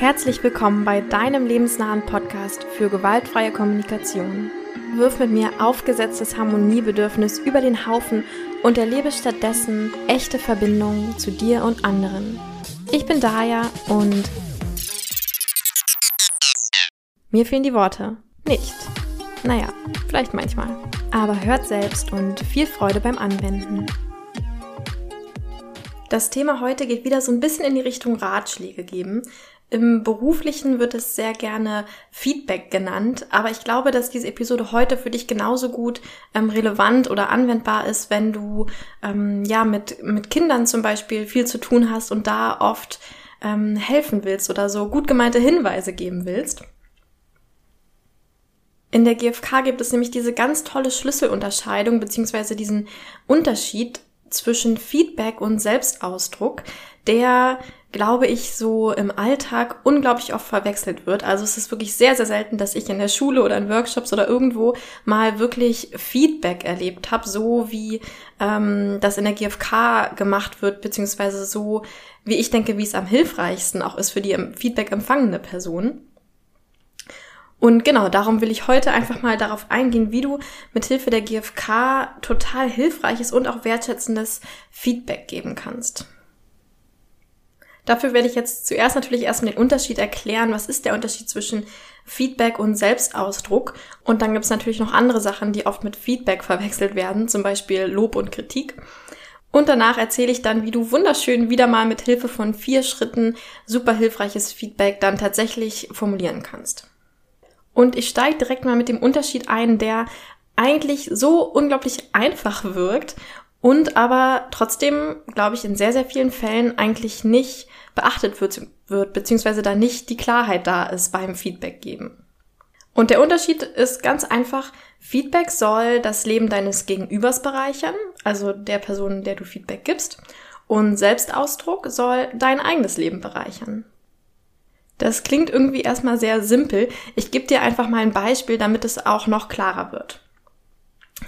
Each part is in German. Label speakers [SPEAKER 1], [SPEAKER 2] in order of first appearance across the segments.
[SPEAKER 1] Herzlich willkommen bei deinem lebensnahen Podcast für gewaltfreie Kommunikation. Wirf mit mir aufgesetztes Harmoniebedürfnis über den Haufen und erlebe stattdessen echte Verbindungen zu dir und anderen. Ich bin Daya und mir fehlen die Worte. Nicht. Naja, vielleicht manchmal. Aber hört selbst und viel Freude beim Anwenden. Das Thema heute geht wieder so ein bisschen in die Richtung Ratschläge geben. Im beruflichen wird es sehr gerne Feedback genannt, aber ich glaube, dass diese Episode heute für dich genauso gut ähm, relevant oder anwendbar ist, wenn du ähm, ja mit, mit Kindern zum Beispiel viel zu tun hast und da oft ähm, helfen willst oder so gut gemeinte Hinweise geben willst. In der GfK gibt es nämlich diese ganz tolle Schlüsselunterscheidung beziehungsweise diesen Unterschied zwischen Feedback und Selbstausdruck, der, glaube ich, so im Alltag unglaublich oft verwechselt wird. Also es ist wirklich sehr, sehr selten, dass ich in der Schule oder in Workshops oder irgendwo mal wirklich Feedback erlebt habe, so wie ähm, das in der GfK gemacht wird, beziehungsweise so, wie ich denke, wie es am hilfreichsten auch ist für die Feedback empfangende Person. Und genau, darum will ich heute einfach mal darauf eingehen, wie du mit Hilfe der GfK total hilfreiches und auch wertschätzendes Feedback geben kannst. Dafür werde ich jetzt zuerst natürlich erstmal den Unterschied erklären. Was ist der Unterschied zwischen Feedback und Selbstausdruck? Und dann gibt es natürlich noch andere Sachen, die oft mit Feedback verwechselt werden, zum Beispiel Lob und Kritik. Und danach erzähle ich dann, wie du wunderschön wieder mal mit Hilfe von vier Schritten super hilfreiches Feedback dann tatsächlich formulieren kannst. Und ich steige direkt mal mit dem Unterschied ein, der eigentlich so unglaublich einfach wirkt und aber trotzdem, glaube ich, in sehr, sehr vielen Fällen eigentlich nicht beachtet wird, wird, beziehungsweise da nicht die Klarheit da ist beim Feedback geben. Und der Unterschied ist ganz einfach, Feedback soll das Leben deines Gegenübers bereichern, also der Person, der du Feedback gibst, und Selbstausdruck soll dein eigenes Leben bereichern. Das klingt irgendwie erstmal sehr simpel. Ich gebe dir einfach mal ein Beispiel, damit es auch noch klarer wird.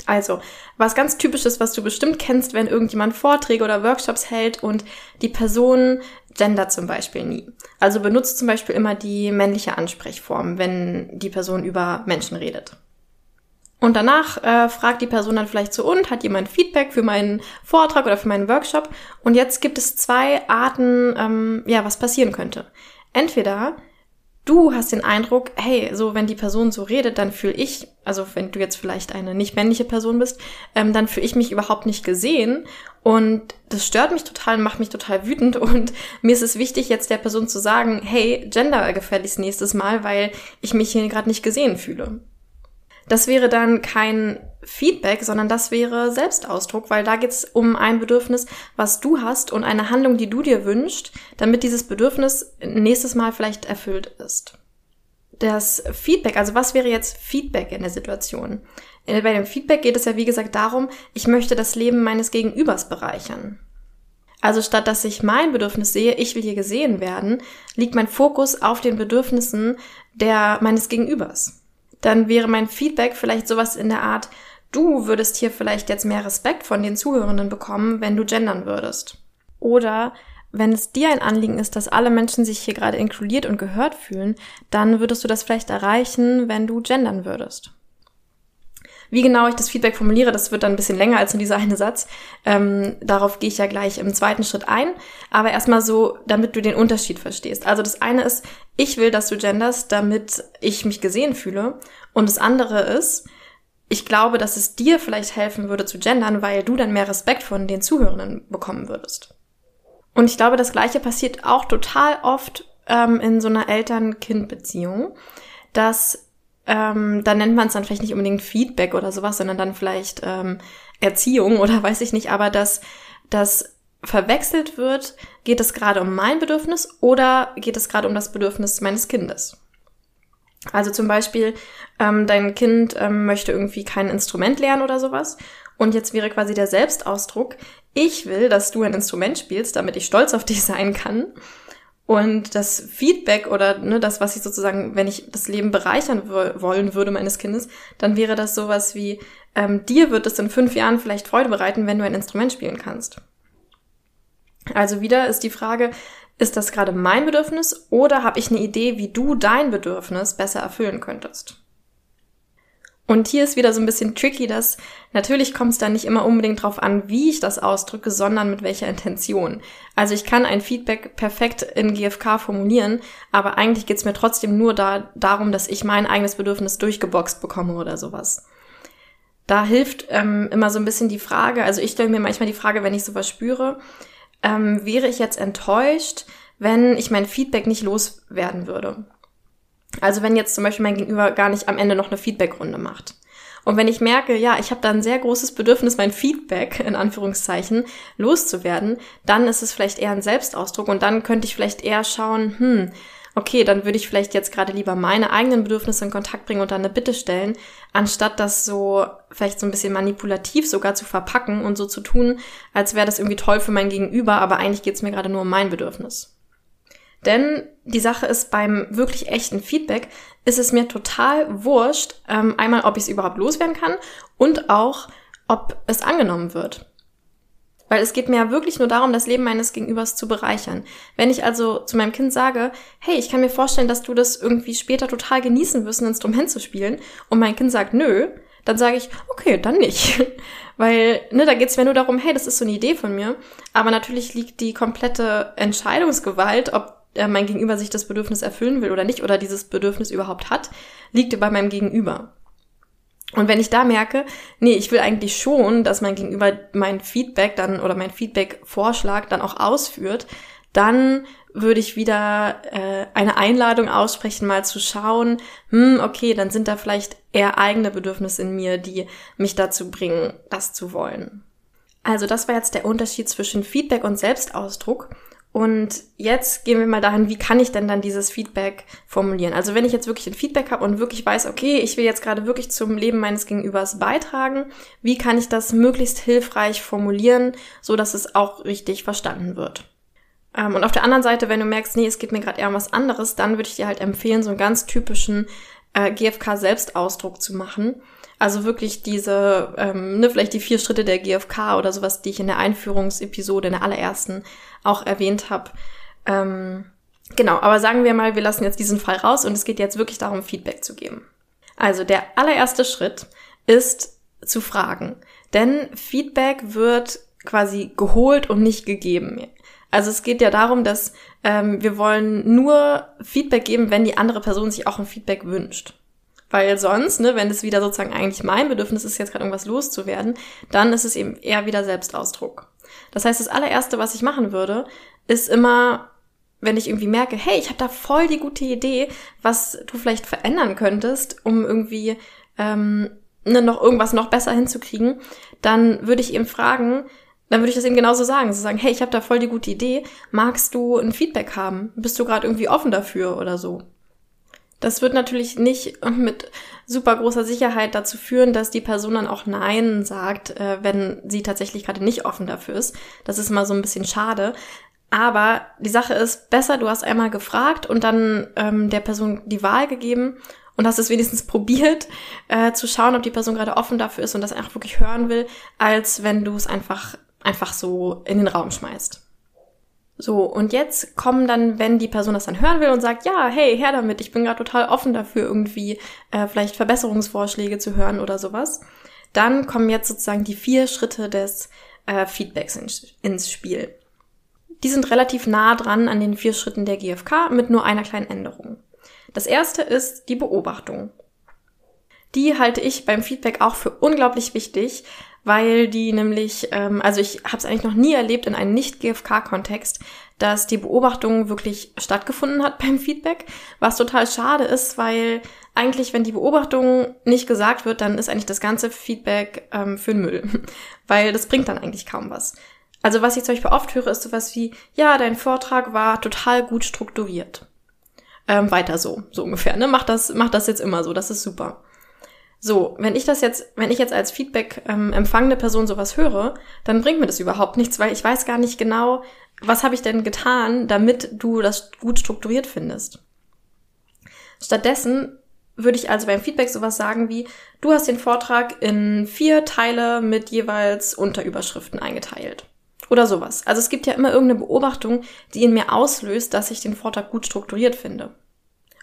[SPEAKER 1] Also, was ganz typisches, was du bestimmt kennst, wenn irgendjemand Vorträge oder Workshops hält und die Person gender zum Beispiel nie. Also benutzt zum Beispiel immer die männliche Ansprechform, wenn die Person über Menschen redet. Und danach äh, fragt die Person dann vielleicht so, und hat jemand Feedback für meinen Vortrag oder für meinen Workshop? Und jetzt gibt es zwei Arten, ähm, ja, was passieren könnte. Entweder du hast den Eindruck, hey, so wenn die Person so redet, dann fühle ich, also wenn du jetzt vielleicht eine nicht männliche Person bist, ähm, dann fühle ich mich überhaupt nicht gesehen und das stört mich total, macht mich total wütend und mir ist es wichtig, jetzt der Person zu sagen, hey, Gender gefälligst nächstes Mal, weil ich mich hier gerade nicht gesehen fühle. Das wäre dann kein Feedback, sondern das wäre Selbstausdruck, weil da geht es um ein Bedürfnis, was du hast und eine Handlung, die du dir wünschst, damit dieses Bedürfnis nächstes Mal vielleicht erfüllt ist. Das Feedback, also was wäre jetzt Feedback in der Situation? Äh, bei dem Feedback geht es ja wie gesagt darum, ich möchte das Leben meines Gegenübers bereichern. Also statt dass ich mein Bedürfnis sehe, ich will hier gesehen werden, liegt mein Fokus auf den Bedürfnissen der meines Gegenübers dann wäre mein Feedback vielleicht sowas in der Art, du würdest hier vielleicht jetzt mehr Respekt von den Zuhörenden bekommen, wenn du gendern würdest. Oder wenn es dir ein Anliegen ist, dass alle Menschen sich hier gerade inkludiert und gehört fühlen, dann würdest du das vielleicht erreichen, wenn du gendern würdest. Wie genau ich das Feedback formuliere, das wird dann ein bisschen länger als nur dieser eine Satz. Ähm, darauf gehe ich ja gleich im zweiten Schritt ein. Aber erstmal so, damit du den Unterschied verstehst. Also das eine ist, ich will, dass du genders, damit ich mich gesehen fühle. Und das andere ist, ich glaube, dass es dir vielleicht helfen würde zu gendern, weil du dann mehr Respekt von den Zuhörenden bekommen würdest. Und ich glaube, das Gleiche passiert auch total oft ähm, in so einer Eltern-Kind-Beziehung, dass ähm, dann nennt man es dann vielleicht nicht unbedingt Feedback oder sowas, sondern dann vielleicht ähm, Erziehung oder weiß ich nicht, aber dass das verwechselt wird, geht es gerade um mein Bedürfnis oder geht es gerade um das Bedürfnis meines Kindes. Also zum Beispiel, ähm, dein Kind ähm, möchte irgendwie kein Instrument lernen oder sowas. Und jetzt wäre quasi der Selbstausdruck, ich will, dass du ein Instrument spielst, damit ich stolz auf dich sein kann. Und das Feedback oder ne, das, was ich sozusagen, wenn ich das Leben bereichern wollen würde meines Kindes, dann wäre das sowas wie, ähm, dir wird es in fünf Jahren vielleicht Freude bereiten, wenn du ein Instrument spielen kannst. Also wieder ist die Frage, ist das gerade mein Bedürfnis oder habe ich eine Idee, wie du dein Bedürfnis besser erfüllen könntest? Und hier ist wieder so ein bisschen tricky, dass natürlich kommt es dann nicht immer unbedingt drauf an, wie ich das ausdrücke, sondern mit welcher Intention. Also ich kann ein Feedback perfekt in GFK formulieren, aber eigentlich geht es mir trotzdem nur da, darum, dass ich mein eigenes Bedürfnis durchgeboxt bekomme oder sowas. Da hilft ähm, immer so ein bisschen die Frage, also ich stelle mir manchmal die Frage, wenn ich sowas spüre, ähm, wäre ich jetzt enttäuscht, wenn ich mein Feedback nicht loswerden würde. Also wenn jetzt zum Beispiel mein Gegenüber gar nicht am Ende noch eine Feedbackrunde macht. Und wenn ich merke, ja, ich habe da ein sehr großes Bedürfnis, mein Feedback in Anführungszeichen loszuwerden, dann ist es vielleicht eher ein Selbstausdruck und dann könnte ich vielleicht eher schauen, hm, okay, dann würde ich vielleicht jetzt gerade lieber meine eigenen Bedürfnisse in Kontakt bringen und dann eine Bitte stellen, anstatt das so vielleicht so ein bisschen manipulativ sogar zu verpacken und so zu tun, als wäre das irgendwie toll für mein Gegenüber, aber eigentlich geht es mir gerade nur um mein Bedürfnis. Denn die Sache ist, beim wirklich echten Feedback ist es mir total wurscht, ähm, einmal, ob ich es überhaupt loswerden kann und auch, ob es angenommen wird. Weil es geht mir ja wirklich nur darum, das Leben meines Gegenübers zu bereichern. Wenn ich also zu meinem Kind sage, hey, ich kann mir vorstellen, dass du das irgendwie später total genießen wirst, ein Instrument zu spielen, und mein Kind sagt nö, dann sage ich, okay, dann nicht. Weil, ne, da geht es mir nur darum, hey, das ist so eine Idee von mir. Aber natürlich liegt die komplette Entscheidungsgewalt, ob äh, mein Gegenüber sich das Bedürfnis erfüllen will oder nicht oder dieses Bedürfnis überhaupt hat, liegt bei meinem Gegenüber. Und wenn ich da merke, nee, ich will eigentlich schon, dass mein Gegenüber mein Feedback dann oder mein Feedback-Vorschlag dann auch ausführt, dann würde ich wieder äh, eine Einladung aussprechen, mal zu schauen, hm, okay, dann sind da vielleicht eher eigene Bedürfnisse in mir, die mich dazu bringen, das zu wollen. Also das war jetzt der Unterschied zwischen Feedback und Selbstausdruck. Und jetzt gehen wir mal dahin, wie kann ich denn dann dieses Feedback formulieren? Also wenn ich jetzt wirklich ein Feedback habe und wirklich weiß, okay, ich will jetzt gerade wirklich zum Leben meines Gegenübers beitragen, wie kann ich das möglichst hilfreich formulieren, so dass es auch richtig verstanden wird? Ähm, und auf der anderen Seite, wenn du merkst, nee, es geht mir gerade eher um was anderes, dann würde ich dir halt empfehlen, so einen ganz typischen äh, GFK-Selbstausdruck zu machen. Also wirklich diese, ähm, ne, vielleicht die vier Schritte der GFK oder sowas, die ich in der Einführungsepisode, in der allerersten auch erwähnt habe. Ähm, genau, aber sagen wir mal, wir lassen jetzt diesen Fall raus und es geht jetzt wirklich darum, Feedback zu geben. Also der allererste Schritt ist zu fragen. Denn Feedback wird quasi geholt und nicht gegeben. Also es geht ja darum, dass ähm, wir wollen nur Feedback geben, wenn die andere Person sich auch ein Feedback wünscht. Weil sonst, ne, wenn es wieder sozusagen eigentlich mein Bedürfnis ist, jetzt gerade irgendwas loszuwerden, dann ist es eben eher wieder Selbstausdruck. Das heißt, das allererste, was ich machen würde, ist immer, wenn ich irgendwie merke, hey, ich habe da voll die gute Idee, was du vielleicht verändern könntest, um irgendwie ähm, ne, noch irgendwas noch besser hinzukriegen, dann würde ich eben fragen, dann würde ich das eben genauso sagen, so sagen, hey, ich habe da voll die gute Idee, magst du ein Feedback haben? Bist du gerade irgendwie offen dafür oder so? Das wird natürlich nicht mit super großer Sicherheit dazu führen, dass die Person dann auch Nein sagt, äh, wenn sie tatsächlich gerade nicht offen dafür ist. Das ist immer so ein bisschen schade. Aber die Sache ist, besser, du hast einmal gefragt und dann ähm, der Person die Wahl gegeben und hast es wenigstens probiert, äh, zu schauen, ob die Person gerade offen dafür ist und das einfach wirklich hören will, als wenn du es einfach, einfach so in den Raum schmeißt. So, und jetzt kommen dann, wenn die Person das dann hören will und sagt, ja, hey, her damit, ich bin gerade total offen dafür, irgendwie äh, vielleicht Verbesserungsvorschläge zu hören oder sowas, dann kommen jetzt sozusagen die vier Schritte des äh, Feedbacks in, ins Spiel. Die sind relativ nah dran an den vier Schritten der GfK mit nur einer kleinen Änderung. Das erste ist die Beobachtung. Die halte ich beim Feedback auch für unglaublich wichtig, weil die nämlich, ähm, also ich habe es eigentlich noch nie erlebt in einem Nicht-GFK-Kontext, dass die Beobachtung wirklich stattgefunden hat beim Feedback, was total schade ist, weil eigentlich, wenn die Beobachtung nicht gesagt wird, dann ist eigentlich das ganze Feedback ähm, für den Müll, weil das bringt dann eigentlich kaum was. Also was ich zum Beispiel oft höre, ist sowas wie, ja, dein Vortrag war total gut strukturiert. Ähm, weiter so, so ungefähr. Ne? Mach das, mach das jetzt immer so, das ist super. So, wenn ich das jetzt, wenn ich jetzt als Feedback ähm, empfangende Person sowas höre, dann bringt mir das überhaupt nichts, weil ich weiß gar nicht genau, was habe ich denn getan, damit du das gut strukturiert findest. Stattdessen würde ich also beim Feedback sowas sagen wie, du hast den Vortrag in vier Teile mit jeweils Unterüberschriften eingeteilt. Oder sowas. Also es gibt ja immer irgendeine Beobachtung, die in mir auslöst, dass ich den Vortrag gut strukturiert finde.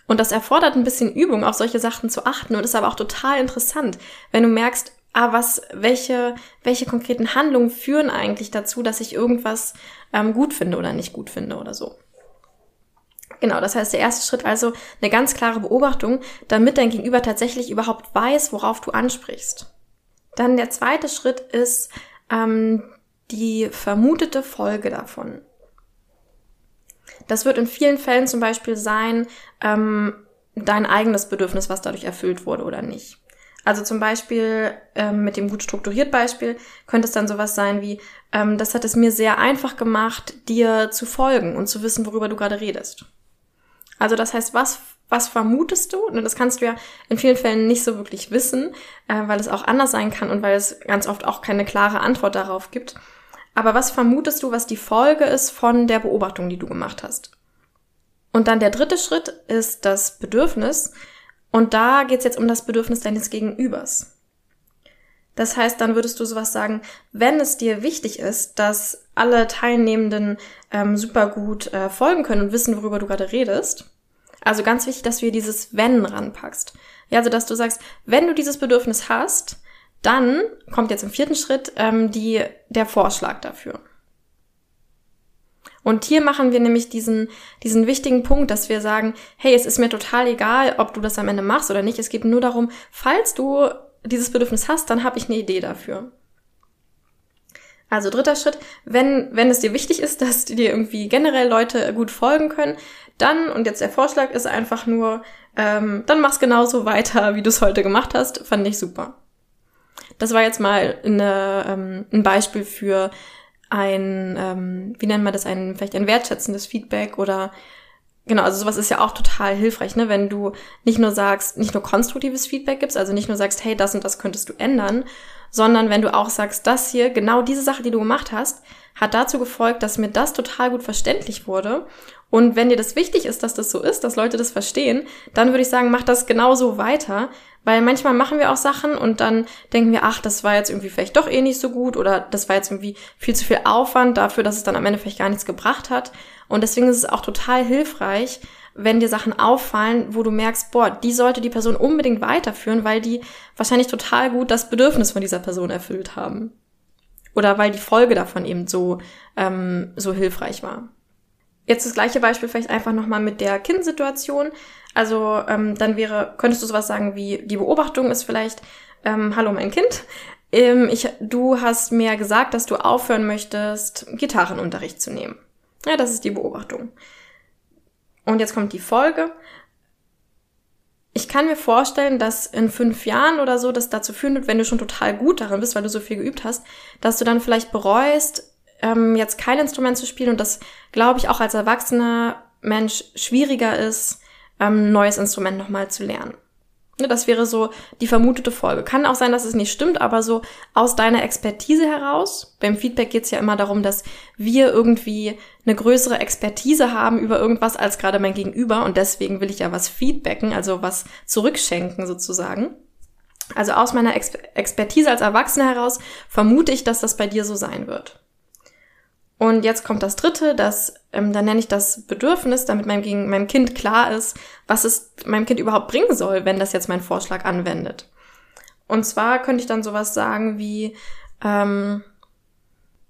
[SPEAKER 1] Und das erfordert ein bisschen Übung, auf solche Sachen zu achten und ist aber auch total interessant, wenn du merkst, ah, was, welche, welche konkreten Handlungen führen eigentlich dazu, dass ich irgendwas ähm, gut finde oder nicht gut finde oder so. Genau, das heißt, der erste Schritt also eine ganz klare Beobachtung, damit dein Gegenüber tatsächlich überhaupt weiß, worauf du ansprichst. Dann der zweite Schritt ist ähm, die vermutete Folge davon. Das wird in vielen Fällen zum Beispiel sein, ähm, dein eigenes Bedürfnis, was dadurch erfüllt wurde oder nicht. Also zum Beispiel ähm, mit dem gut strukturiert Beispiel könnte es dann sowas sein wie, ähm, das hat es mir sehr einfach gemacht, dir zu folgen und zu wissen, worüber du gerade redest. Also das heißt, was, was vermutest du? Und das kannst du ja in vielen Fällen nicht so wirklich wissen, äh, weil es auch anders sein kann und weil es ganz oft auch keine klare Antwort darauf gibt. Aber was vermutest du, was die Folge ist von der Beobachtung, die du gemacht hast? Und dann der dritte Schritt ist das Bedürfnis. Und da geht es jetzt um das Bedürfnis deines Gegenübers. Das heißt, dann würdest du sowas sagen, wenn es dir wichtig ist, dass alle Teilnehmenden ähm, super gut äh, folgen können und wissen, worüber du gerade redest. Also ganz wichtig, dass du hier dieses Wenn ranpackst. Ja, also dass du sagst, wenn du dieses Bedürfnis hast, dann kommt jetzt im vierten Schritt ähm, die, der Vorschlag dafür. Und hier machen wir nämlich diesen, diesen wichtigen Punkt, dass wir sagen, hey, es ist mir total egal, ob du das am Ende machst oder nicht. Es geht nur darum, falls du dieses Bedürfnis hast, dann habe ich eine Idee dafür. Also dritter Schritt, wenn, wenn es dir wichtig ist, dass dir irgendwie generell Leute gut folgen können, dann, und jetzt der Vorschlag ist einfach nur, ähm, dann mach's genauso weiter, wie du es heute gemacht hast, fand ich super. Das war jetzt mal eine, ähm, ein Beispiel für ein, ähm, wie nennt man das, ein, vielleicht ein wertschätzendes Feedback oder Genau, also sowas ist ja auch total hilfreich, ne? wenn du nicht nur sagst, nicht nur konstruktives Feedback gibst, also nicht nur sagst, hey, das und das könntest du ändern, sondern wenn du auch sagst, das hier, genau diese Sache, die du gemacht hast, hat dazu gefolgt, dass mir das total gut verständlich wurde. Und wenn dir das wichtig ist, dass das so ist, dass Leute das verstehen, dann würde ich sagen, mach das genauso weiter, weil manchmal machen wir auch Sachen und dann denken wir, ach, das war jetzt irgendwie vielleicht doch eh nicht so gut oder das war jetzt irgendwie viel zu viel Aufwand dafür, dass es dann am Ende vielleicht gar nichts gebracht hat. Und deswegen ist es auch total hilfreich, wenn dir Sachen auffallen, wo du merkst, boah, die sollte die Person unbedingt weiterführen, weil die wahrscheinlich total gut das Bedürfnis von dieser Person erfüllt haben. Oder weil die Folge davon eben so, ähm, so hilfreich war. Jetzt das gleiche Beispiel vielleicht einfach nochmal mit der Kindsituation. Also ähm, dann wäre, könntest du sowas sagen wie, die Beobachtung ist vielleicht, ähm, hallo mein Kind, ähm, ich, du hast mir gesagt, dass du aufhören möchtest, Gitarrenunterricht zu nehmen. Ja, das ist die Beobachtung. Und jetzt kommt die Folge. Ich kann mir vorstellen, dass in fünf Jahren oder so das dazu führen wird, wenn du schon total gut darin bist, weil du so viel geübt hast, dass du dann vielleicht bereust, ähm, jetzt kein Instrument zu spielen und das, glaube ich, auch als erwachsener Mensch schwieriger ist, ähm, neues Instrument nochmal zu lernen. Ne, das wäre so die vermutete Folge. Kann auch sein, dass es nicht stimmt, aber so aus deiner Expertise heraus. Beim Feedback geht es ja immer darum, dass wir irgendwie eine größere Expertise haben über irgendwas als gerade mein Gegenüber und deswegen will ich ja was feedbacken, also was zurückschenken sozusagen. Also aus meiner Ex Expertise als Erwachsene heraus vermute ich, dass das bei dir so sein wird. Und jetzt kommt das dritte, das, ähm, dann nenne ich das Bedürfnis, damit meinem, meinem Kind klar ist, was es meinem Kind überhaupt bringen soll, wenn das jetzt mein Vorschlag anwendet. Und zwar könnte ich dann sowas sagen wie, ähm,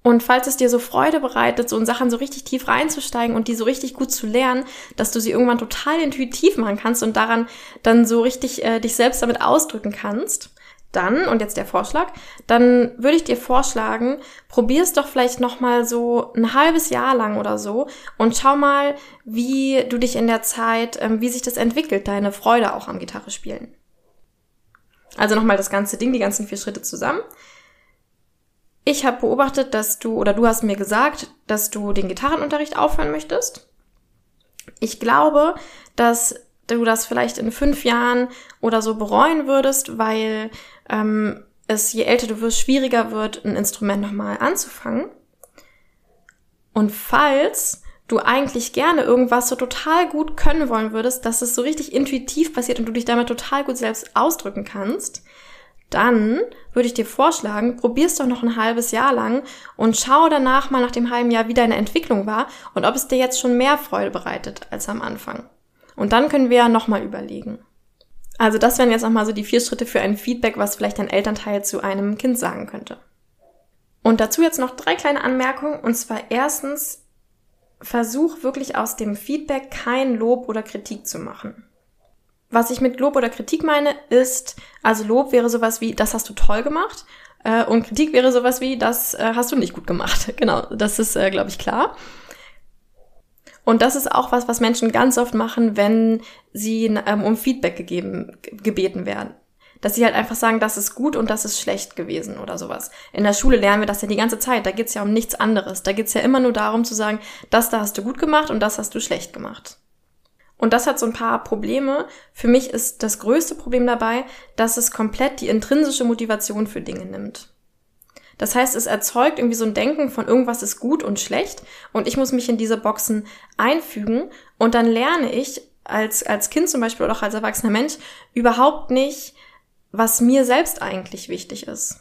[SPEAKER 1] und falls es dir so Freude bereitet, so in Sachen so richtig tief reinzusteigen und die so richtig gut zu lernen, dass du sie irgendwann total intuitiv machen kannst und daran dann so richtig äh, dich selbst damit ausdrücken kannst, dann, und jetzt der Vorschlag, dann würde ich dir vorschlagen, probier es doch vielleicht nochmal so ein halbes Jahr lang oder so und schau mal, wie du dich in der Zeit, ähm, wie sich das entwickelt, deine Freude auch am Gitarre spielen. Also nochmal das ganze Ding, die ganzen vier Schritte zusammen. Ich habe beobachtet, dass du, oder du hast mir gesagt, dass du den Gitarrenunterricht aufhören möchtest. Ich glaube, dass du das vielleicht in fünf Jahren oder so bereuen würdest, weil ähm, es, je älter du wirst, schwieriger wird, ein Instrument nochmal anzufangen. Und falls du eigentlich gerne irgendwas so total gut können wollen würdest, dass es so richtig intuitiv passiert und du dich damit total gut selbst ausdrücken kannst, dann würde ich dir vorschlagen, probier's doch noch ein halbes Jahr lang und schau danach mal nach dem halben Jahr, wie deine Entwicklung war und ob es dir jetzt schon mehr Freude bereitet als am Anfang. Und dann können wir ja nochmal überlegen. Also das wären jetzt nochmal so die vier Schritte für ein Feedback, was vielleicht ein Elternteil zu einem Kind sagen könnte. Und dazu jetzt noch drei kleine Anmerkungen. Und zwar erstens, versuch wirklich aus dem Feedback kein Lob oder Kritik zu machen. Was ich mit Lob oder Kritik meine, ist, also Lob wäre sowas wie, das hast du toll gemacht. Äh, und Kritik wäre sowas wie, das äh, hast du nicht gut gemacht. genau, das ist, äh, glaube ich, klar. Und das ist auch was, was Menschen ganz oft machen, wenn sie ähm, um Feedback gegeben, gebeten werden. Dass sie halt einfach sagen, das ist gut und das ist schlecht gewesen oder sowas. In der Schule lernen wir das ja die ganze Zeit. Da geht's ja um nichts anderes. Da geht's ja immer nur darum zu sagen, das da hast du gut gemacht und das hast du schlecht gemacht. Und das hat so ein paar Probleme. Für mich ist das größte Problem dabei, dass es komplett die intrinsische Motivation für Dinge nimmt. Das heißt, es erzeugt irgendwie so ein Denken von irgendwas ist gut und schlecht und ich muss mich in diese Boxen einfügen und dann lerne ich als, als Kind zum Beispiel oder auch als erwachsener Mensch überhaupt nicht, was mir selbst eigentlich wichtig ist.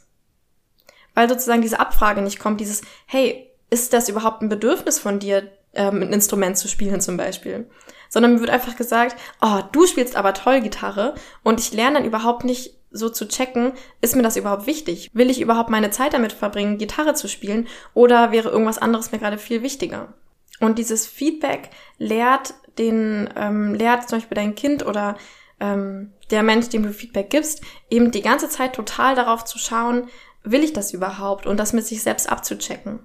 [SPEAKER 1] Weil sozusagen diese Abfrage nicht kommt, dieses, hey, ist das überhaupt ein Bedürfnis von dir, ähm, ein Instrument zu spielen zum Beispiel? sondern mir wird einfach gesagt, oh, du spielst aber toll Gitarre und ich lerne dann überhaupt nicht so zu checken, ist mir das überhaupt wichtig? Will ich überhaupt meine Zeit damit verbringen, Gitarre zu spielen oder wäre irgendwas anderes mir gerade viel wichtiger? Und dieses Feedback lehrt den, ähm, lehrt zum Beispiel dein Kind oder ähm, der Mensch, dem du Feedback gibst, eben die ganze Zeit total darauf zu schauen, will ich das überhaupt und das mit sich selbst abzuchecken.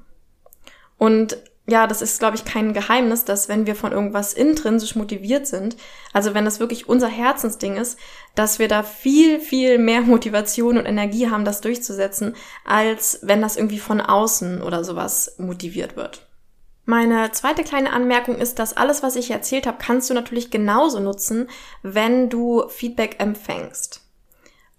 [SPEAKER 1] Und ja, das ist, glaube ich, kein Geheimnis, dass wenn wir von irgendwas intrinsisch motiviert sind, also wenn das wirklich unser Herzensding ist, dass wir da viel, viel mehr Motivation und Energie haben, das durchzusetzen, als wenn das irgendwie von außen oder sowas motiviert wird. Meine zweite kleine Anmerkung ist, dass alles, was ich erzählt habe, kannst du natürlich genauso nutzen, wenn du Feedback empfängst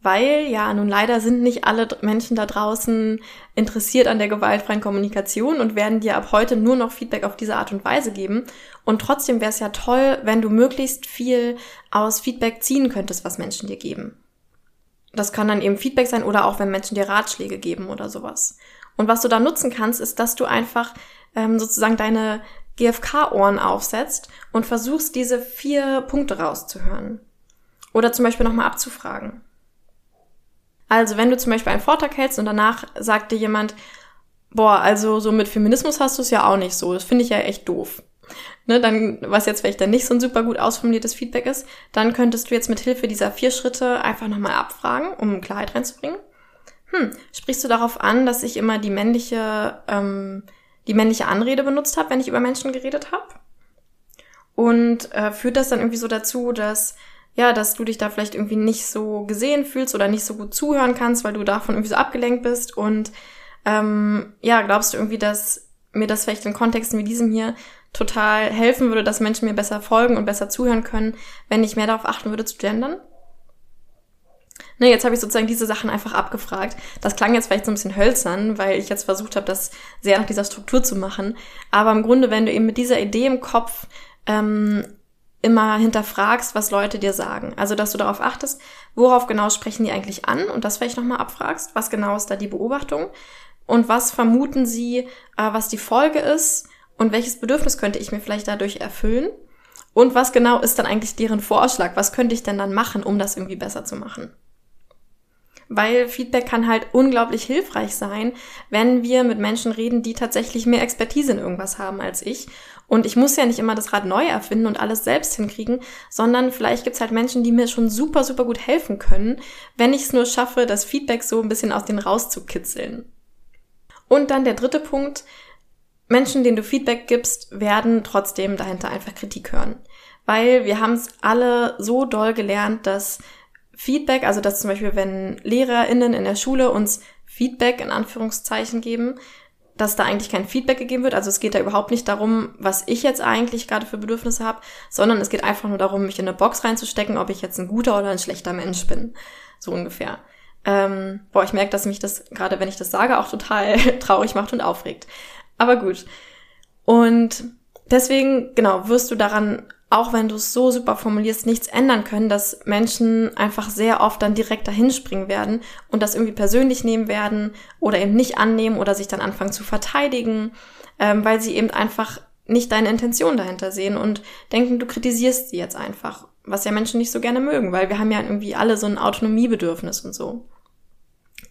[SPEAKER 1] weil ja nun leider sind nicht alle Menschen da draußen interessiert an der gewaltfreien Kommunikation und werden dir ab heute nur noch Feedback auf diese Art und Weise geben. Und trotzdem wäre es ja toll, wenn du möglichst viel aus Feedback ziehen könntest, was Menschen dir geben. Das kann dann eben Feedback sein oder auch wenn Menschen dir Ratschläge geben oder sowas. Und was du da nutzen kannst, ist, dass du einfach ähm, sozusagen deine GFK-Ohren aufsetzt und versuchst, diese vier Punkte rauszuhören. Oder zum Beispiel nochmal abzufragen. Also wenn du zum Beispiel einen Vortrag hältst und danach sagt dir jemand, boah, also so mit Feminismus hast du es ja auch nicht so, das finde ich ja echt doof. Ne, dann, was jetzt vielleicht dann nicht so ein super gut ausformuliertes Feedback ist, dann könntest du jetzt mit Hilfe dieser vier Schritte einfach nochmal abfragen, um Klarheit reinzubringen. Hm, sprichst du darauf an, dass ich immer die männliche, ähm, die männliche Anrede benutzt habe, wenn ich über Menschen geredet habe? Und äh, führt das dann irgendwie so dazu, dass ja, dass du dich da vielleicht irgendwie nicht so gesehen fühlst oder nicht so gut zuhören kannst, weil du davon irgendwie so abgelenkt bist. Und ähm, ja, glaubst du irgendwie, dass mir das vielleicht in Kontexten wie diesem hier total helfen würde, dass Menschen mir besser folgen und besser zuhören können, wenn ich mehr darauf achten würde zu gendern? Ne, jetzt habe ich sozusagen diese Sachen einfach abgefragt. Das klang jetzt vielleicht so ein bisschen hölzern, weil ich jetzt versucht habe, das sehr nach dieser Struktur zu machen. Aber im Grunde, wenn du eben mit dieser Idee im Kopf ähm, immer hinterfragst, was Leute dir sagen. Also, dass du darauf achtest, worauf genau sprechen die eigentlich an und das vielleicht nochmal abfragst, was genau ist da die Beobachtung und was vermuten sie, äh, was die Folge ist und welches Bedürfnis könnte ich mir vielleicht dadurch erfüllen und was genau ist dann eigentlich deren Vorschlag, was könnte ich denn dann machen, um das irgendwie besser zu machen weil Feedback kann halt unglaublich hilfreich sein, wenn wir mit Menschen reden, die tatsächlich mehr Expertise in irgendwas haben als ich. Und ich muss ja nicht immer das Rad neu erfinden und alles selbst hinkriegen, sondern vielleicht gibt's halt Menschen, die mir schon super, super gut helfen können, wenn ich es nur schaffe, das Feedback so ein bisschen aus denen rauszukitzeln. Und dann der dritte Punkt, Menschen, denen du Feedback gibst, werden trotzdem dahinter einfach Kritik hören. Weil wir haben es alle so doll gelernt, dass Feedback, also dass zum Beispiel, wenn LehrerInnen in der Schule uns Feedback in Anführungszeichen geben, dass da eigentlich kein Feedback gegeben wird. Also es geht da überhaupt nicht darum, was ich jetzt eigentlich gerade für Bedürfnisse habe, sondern es geht einfach nur darum, mich in eine Box reinzustecken, ob ich jetzt ein guter oder ein schlechter Mensch bin. So ungefähr. Ähm, boah, ich merke, dass mich das, gerade wenn ich das sage, auch total traurig macht und aufregt. Aber gut. Und deswegen, genau, wirst du daran auch wenn du es so super formulierst, nichts ändern können, dass Menschen einfach sehr oft dann direkt dahinspringen werden und das irgendwie persönlich nehmen werden oder eben nicht annehmen oder sich dann anfangen zu verteidigen, ähm, weil sie eben einfach nicht deine Intention dahinter sehen und denken, du kritisierst sie jetzt einfach, was ja Menschen nicht so gerne mögen, weil wir haben ja irgendwie alle so ein Autonomiebedürfnis und so.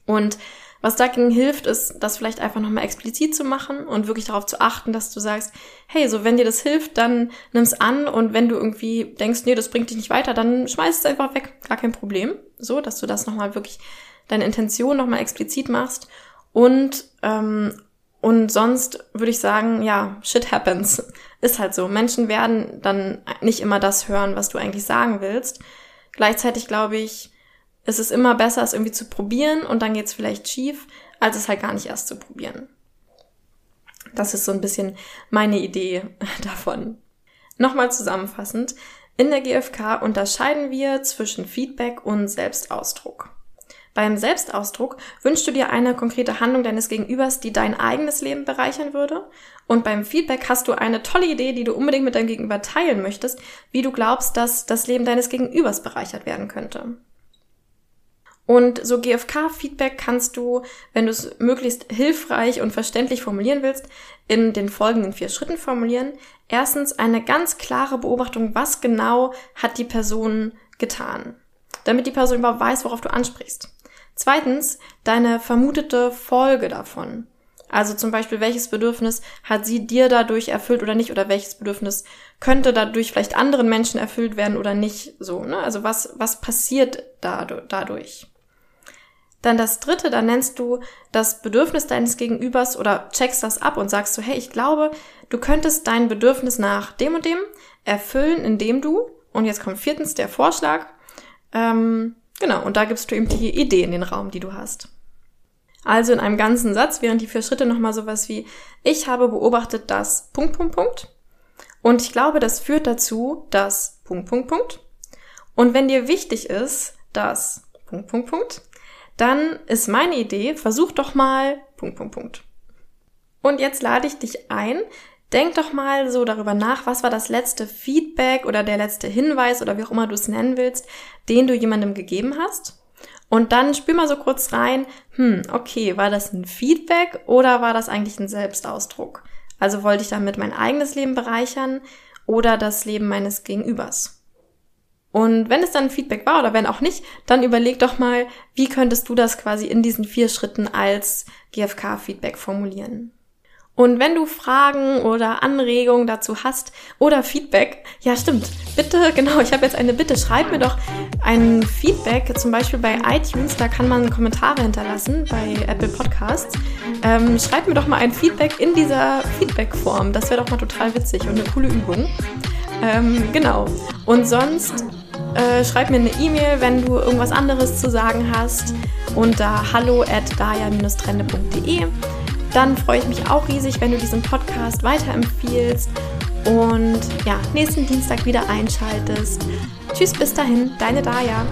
[SPEAKER 1] Und was dagegen hilft, ist, das vielleicht einfach nochmal explizit zu machen und wirklich darauf zu achten, dass du sagst, hey, so wenn dir das hilft, dann nimm's an und wenn du irgendwie denkst, nee, das bringt dich nicht weiter, dann schmeiß es einfach weg, gar kein Problem. So, dass du das nochmal wirklich deine Intention nochmal explizit machst und ähm, und sonst würde ich sagen, ja, shit happens. Ist halt so. Menschen werden dann nicht immer das hören, was du eigentlich sagen willst. Gleichzeitig glaube ich, es ist immer besser, es irgendwie zu probieren und dann geht es vielleicht schief, als es halt gar nicht erst zu probieren. Das ist so ein bisschen meine Idee davon. Nochmal zusammenfassend. In der GfK unterscheiden wir zwischen Feedback und Selbstausdruck. Beim Selbstausdruck wünschst du dir eine konkrete Handlung deines Gegenübers, die dein eigenes Leben bereichern würde. Und beim Feedback hast du eine tolle Idee, die du unbedingt mit deinem Gegenüber teilen möchtest, wie du glaubst, dass das Leben deines Gegenübers bereichert werden könnte. Und so GFK-Feedback kannst du, wenn du es möglichst hilfreich und verständlich formulieren willst, in den folgenden vier Schritten formulieren. Erstens eine ganz klare Beobachtung, was genau hat die Person getan, damit die Person überhaupt weiß, worauf du ansprichst. Zweitens deine vermutete Folge davon. Also zum Beispiel, welches Bedürfnis hat sie dir dadurch erfüllt oder nicht oder welches Bedürfnis könnte dadurch vielleicht anderen Menschen erfüllt werden oder nicht so. Ne? Also was, was passiert dadurch? Dann das dritte, da nennst du das Bedürfnis deines Gegenübers oder checkst das ab und sagst so, hey, ich glaube, du könntest dein Bedürfnis nach dem und dem erfüllen, indem du, und jetzt kommt viertens der Vorschlag, ähm, genau, und da gibst du ihm die Idee in den Raum, die du hast. Also in einem ganzen Satz wären die vier Schritte nochmal sowas wie, ich habe beobachtet, dass Punkt, Punkt, Punkt. Und ich glaube, das führt dazu, dass Punkt, Punkt, Punkt. Und wenn dir wichtig ist, dass Punkt, Punkt, Punkt, dann ist meine Idee, versuch doch mal Punkt, Punkt, Punkt. Und jetzt lade ich dich ein, denk doch mal so darüber nach, was war das letzte Feedback oder der letzte Hinweis oder wie auch immer du es nennen willst, den du jemandem gegeben hast. Und dann spür mal so kurz rein, hm, okay, war das ein Feedback oder war das eigentlich ein Selbstausdruck? Also wollte ich damit mein eigenes Leben bereichern oder das Leben meines Gegenübers? Und wenn es dann Feedback war oder wenn auch nicht, dann überleg doch mal, wie könntest du das quasi in diesen vier Schritten als GFK-Feedback formulieren. Und wenn du Fragen oder Anregungen dazu hast oder Feedback, ja stimmt, bitte, genau, ich habe jetzt eine Bitte, schreib mir doch ein Feedback, zum Beispiel bei iTunes, da kann man Kommentare hinterlassen, bei Apple Podcasts. Ähm, schreib mir doch mal ein Feedback in dieser Feedback-Form, das wäre doch mal total witzig und eine coole Übung. Ähm, genau. Und sonst äh, schreib mir eine E-Mail, wenn du irgendwas anderes zu sagen hast unter hallo at daya-trende.de. Dann freue ich mich auch riesig, wenn du diesen Podcast weiterempfiehlst und ja, nächsten Dienstag wieder einschaltest. Tschüss, bis dahin, deine Daya.